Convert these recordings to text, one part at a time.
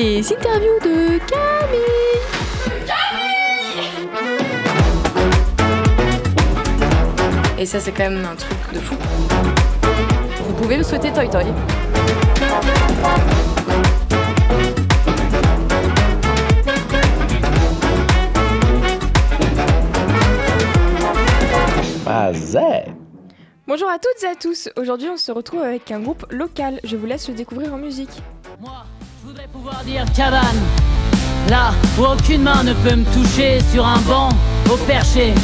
les interviews de Camille. Et ça, c'est quand même un truc de fou. Vous pouvez me souhaiter Toy Toy. Bonjour à toutes et à tous. Aujourd'hui, on se retrouve avec un groupe local. Je vous laisse le découvrir en musique. Moi, je voudrais pouvoir dire cabane. Là où aucune main ne peut me toucher sur un banc au perché.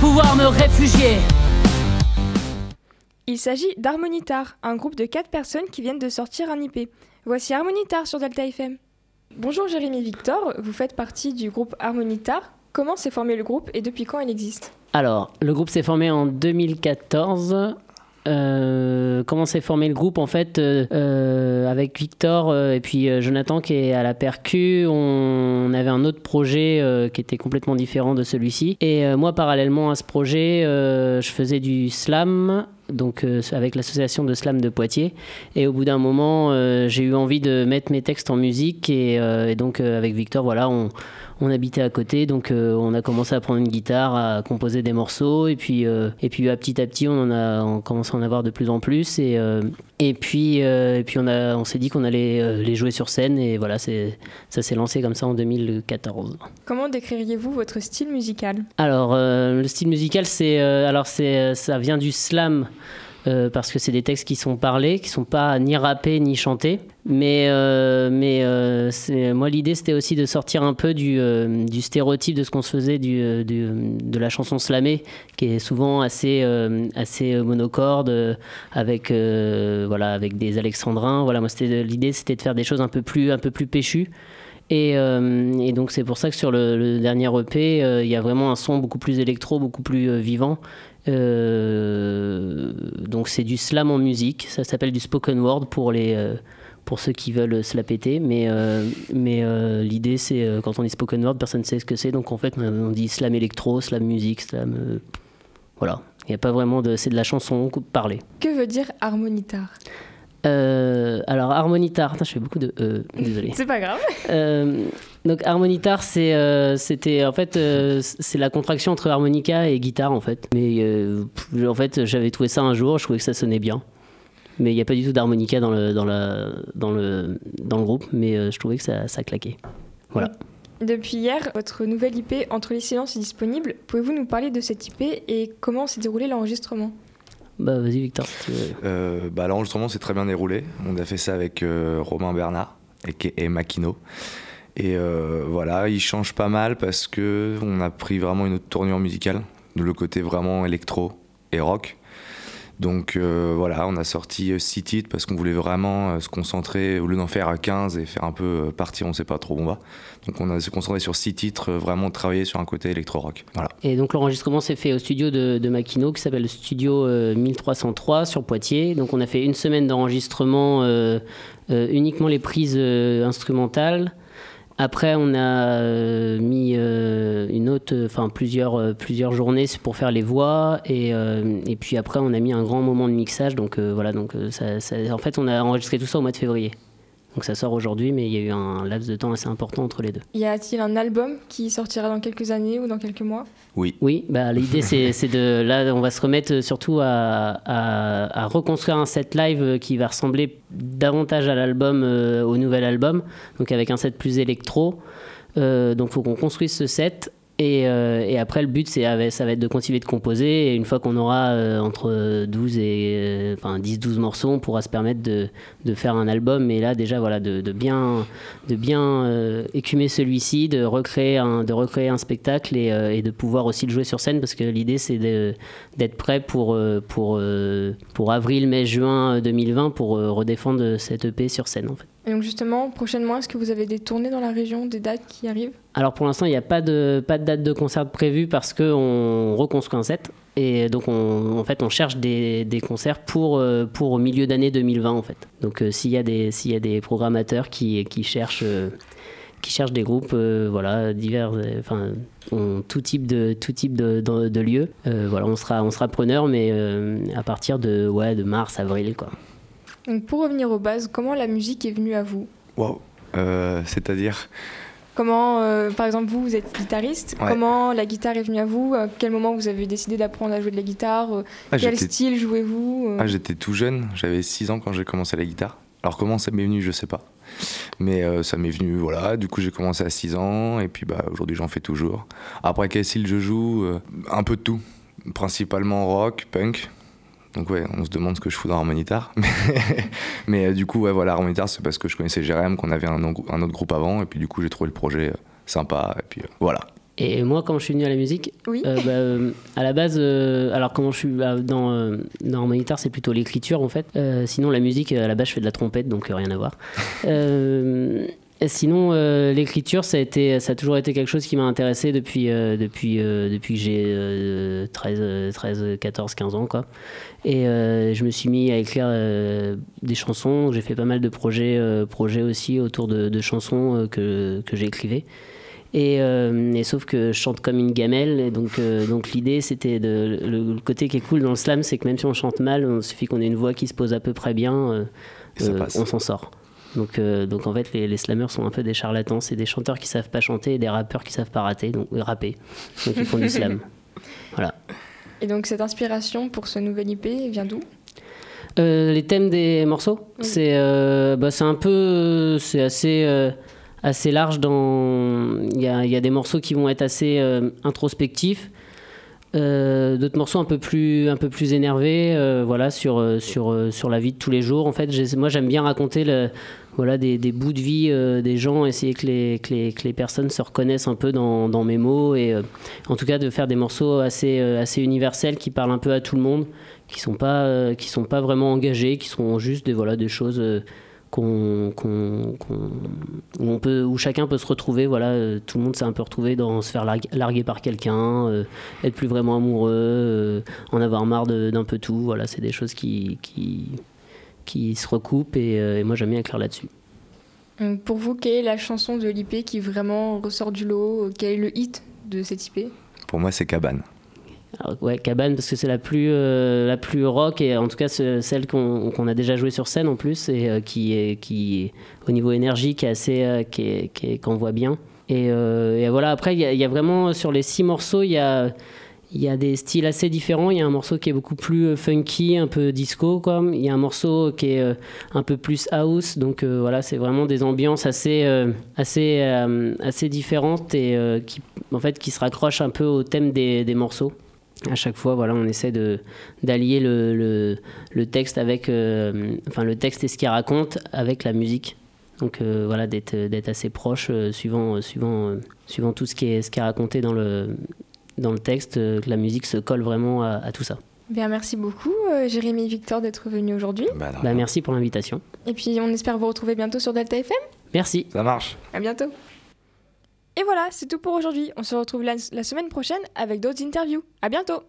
Pouvoir me réfugier. Il s'agit d'Harmonitar, un groupe de 4 personnes qui viennent de sortir un IP. Voici Harmonitar sur Delta FM. Bonjour Jérémy Victor, vous faites partie du groupe Harmonitar. Comment s'est formé le groupe et depuis quand il existe? Alors, le groupe s'est formé en 2014. Euh, comment s'est formé le groupe En fait, euh, euh, avec Victor et puis Jonathan qui est à la percu, on, avait un autre projet qui était complètement différent de celui-ci. Et moi, parallèlement à ce projet, je faisais du slam. Donc avec l'association de slam de Poitiers et au bout d'un moment j'ai eu envie de mettre mes textes en musique et, donc avec Victor voilà on, on habitait à côté, donc euh, on a commencé à prendre une guitare, à composer des morceaux, et puis, euh, et puis à petit à petit, on, en a, on commence à en avoir de plus en plus, et, euh, et puis, et puis on, a, on s'est dit qu'on allait les jouer sur scène, et voilà, c'est, ça s'est lancé comme ça en 2014. Comment décririez-vous votre style musical? Alors, le style musical, c'est, alors c'est, ça vient du slam. Euh, parce que c'est des textes qui sont parlés, qui sont pas ni rappés ni chantés. Mais, euh, mais euh, moi, l'idée, c'était aussi de sortir un peu du, du stéréotype de ce qu'on se faisait du, du- de la chanson slamée, qui est souvent assez, assez monocorde, avec, voilà, avec des alexandrins. Voilà, moi, l'idée, c'était de faire des choses un peu plus, un peu plus péchues. Et, euh, et donc c'est pour ça que sur le, dernier EP, euh, il y a vraiment un son beaucoup plus électro, beaucoup plus euh, vivant. Donc c'est du slam en musique, ça s'appelle du spoken word pour les pour ceux qui veulent se la péter. Mais mais l'idée c'est quand on dit spoken word, personne ne sait ce que c'est. Donc en fait on dit slam électro, slam musique, slam voilà. Il n'y a pas vraiment de c'est de la chanson parlée. Que veut dire Harmonitar? Euh, alors harmonitar, je fais beaucoup de euh, désolé. C'est pas grave. Euh, donc harmonitar, c'est, euh, c'était en fait, c'est la contraction entre harmonica et guitare en fait. Mais en fait, j'avais trouvé ça un jour, je trouvais que ça sonnait bien. Mais il n'y a pas du tout d'harmonica dans le, dans, la, dans, le, dans le groupe, mais je trouvais que ça, ça claquait. Voilà. Depuis hier, votre nouvelle IP Entre les silences est disponible. Pouvez-vous nous parler de cette IP et comment s'est déroulé l'enregistrement? Bah vas-y Victor. Euh, bah, L'enregistrement s'est très bien déroulé. On a fait ça avec euh, Romain Bernard et, Makino. Et euh, voilà, il change pas mal parce que on a pris vraiment une autre tournure musicale, le côté vraiment électro et rock. Donc euh, voilà, on a sorti euh, six titres parce qu'on voulait vraiment euh, se concentrer, au lieu d'en faire à 15 et faire un peu euh, partir, on sait pas trop où on va. Donc on a se concentré sur six titres, euh, vraiment travailler sur un côté électro-rock. Et donc l'enregistrement s'est fait au studio de, de qui s'appelle le studio euh, 1303 sur Poitiers. Donc on a fait une semaine d'enregistrement euh, euh, uniquement les prises euh, instrumentales. Après on a euh, mis euh, une autre, enfin plusieurs, euh, plusieurs journées pour faire les voix et, et puis après on a mis un grand moment de mixage. Donc voilà, donc ça, ça- en fait on a enregistré tout ça au mois de février. Donc ça sort aujourd'hui, mais il y a eu un laps de temps assez important entre les deux. Y a-t-il un album qui sortira dans quelques années ou dans quelques mois? Oui. Oui, bah, l'idée c'est de. Là, on va se remettre surtout à, à- à reconstruire un set live qui va ressembler davantage à l'album, euh, au nouvel album, donc avec un set plus électro. Euh, donc, il faut qu'on construise ce set. Et, euh, et après, le but, ça va être de continuer de composer. Et une fois qu'on aura euh, entre 12 et euh, enfin 10-12 morceaux, on pourra se permettre de, faire un album. Et là, déjà, voilà, de, bien, de bien écumer celui-ci, de recréer un, de recréer un spectacle et, de pouvoir aussi le jouer sur scène. Parce que l'idée, c'est d'être prêt pour, pour, pour avril, mai, juin 2020 pour redéfendre cette EP sur scène, en fait. Et donc justement, prochainement, est-ce que vous avez des tournées dans la région, des dates qui arrivent? Alors pour l'instant, il n'y a pas de, pas de date de concert prévue parce qu'on reconstruit un set. Et donc on, en fait, on cherche des, des concerts pour, euh, pour au milieu d'année 2020 en fait. Donc euh, s'il y, a des- y a des programmateurs qui, qui cherchent... euh, qui cherchent des groupes, euh, voilà, divers, euh, enfin, ont tout type de, tout type de, de, lieux. Euh, voilà, on sera, on sera preneur, mais euh, à partir de, ouais, de mars, avril, quoi. Donc pour revenir aux bases, comment la musique est venue à vous? Waouh. Euh, C'est-à-dire? Comment, euh, par exemple, vous, vous êtes guitariste. Ouais. Comment la guitare est venue à vous? À quel moment vous avez décidé d'apprendre à jouer de la guitare? Euh, Ah, Quel style jouez-vous? Ah, j'étais tout jeune, j'avais 6 ans quand j'ai commencé la guitare. Alors comment ça m'est venu, je sais pas. Mais euh, ça m'est venu, voilà. Du coup, j'ai commencé à 6 ans et puis bah, aujourd'hui, j'en fais toujours. Après, quel style je joue? Euh, Un peu de tout. Principalement rock, punk. Donc ouais, on se demande ce que je fous dans Harmonitar. Mais, mais euh, du coup, ouais, voilà, Harmonitar, c'est parce que je connaissais Jérém, qu'on avait un, autre- un autre groupe avant. Et puis du coup, j'ai trouvé le projet euh, sympa. Et puis euh, voilà. Et moi, quand je suis venu à la musique, Oui. euh, bah, euh, à la base, euh, alors comment je suis bah, dans, euh, dans Harmonitar, c'est plutôt l'écriture en fait. Euh, sinon, la musique, à la base, je fais de la trompette, donc euh, rien à voir. Et sinon, euh, l'écriture, ça a, été, ça a toujours été quelque chose qui m'a intéressé depuis, euh, depuis, euh, depuis que j'ai euh, 13, euh, 13, 14, 15 ans. Quoi. Et je me suis mis à écrire des chansons. J'ai fait pas mal de projets, projets aussi autour de, de chansons que, que j'écrivais. Et, euh, et sauf que je chante comme une gamelle, et donc, euh, donc l'idée c'était de. Le, le côté qui est cool dans le slam, c'est que même si on chante mal, il suffit qu'on ait une voix qui se pose à peu près bien, euh, on s'en sort. Donc, euh, donc en fait, les, les slammers sont un peu des charlatans, c'est des chanteurs qui savent pas chanter et des rappeurs qui savent pas rater, donc euh, rapper. Donc ils font du slam. Voilà. Et donc cette inspiration pour ce nouvel IP vient d'où? Euh, les thèmes des morceaux, Oui. c'est euh, bah, un peu, c'est assez, assez large. Dans, il y a, y a des morceaux qui vont être assez introspectifs, euh, d'autres morceaux un peu plus, un peu plus énervés, euh, voilà, sur, euh, sur, sur la vie de tous les jours. En fait, moi j'aime bien raconter voilà, des, des bouts de vie des gens, essayer que les, que, les, que les personnes se reconnaissent un peu dans, dans mes mots et en tout cas de faire des morceaux assez, assez universels qui parlent un peu à tout le monde qui sont pas qui sont pas vraiment engagés qui sont juste des voilà des choses qu'on, qu'on- qu'on- où on peut où chacun peut se retrouver voilà euh, tout le monde s'est un peu retrouvé dans se faire larguer, larguer par quelqu'un euh, être plus vraiment amoureux euh, en avoir marre de- d'un peu tout voilà c'est des choses qui qui qui se recoupent et, euh, et moi j'aime bien écrire là-dessus Pour vous, quelle est la chanson de l'IP qui vraiment ressort du lot Quel est le hit de cette IP Pour moi, c'est Cabane. Ouais, Cabane, parce que c'est la plus, euh, la plus rock, et en tout cas celle qu'on qu'on a déjà jouée sur scène en plus, et euh, qui, est, qui, au niveau énergie, qui est assez, euh, est- qui qu'on voit bien. Et, euh, voilà, après, il y, a- vraiment, sur les six morceaux, il y a, y a des styles assez différents. Il y a un morceau qui est beaucoup plus funky, un peu disco, quoi. Il y a un morceau qui est un peu plus house, donc voilà, c'est vraiment des ambiances assez, assez, assez différentes et qui, en fait, qui se raccrochent un peu au thème des, des morceaux à chaque fois, voilà, on essaie de d'allier le, le, le texte avec, euh, enfin le texte et ce qu'il raconte avec la musique. Donc euh, voilà, d'être d'être assez proche, euh, suivant suivant euh, suivant tout ce qui est ce qui est raconté dans le dans le texte, euh, que la musique se colle vraiment à, à tout ça. Bien, merci beaucoup, euh, Jérémy et Victor, d'être venus aujourd'hui. Bah, Bah, merci pour l'invitation. Et puis, on espère vous retrouver bientôt sur Delta FM. Merci. Ça marche. À bientôt. Et voilà, c'est tout pour aujourd'hui. On se retrouve la, semaine prochaine avec d'autres interviews. À bientôt.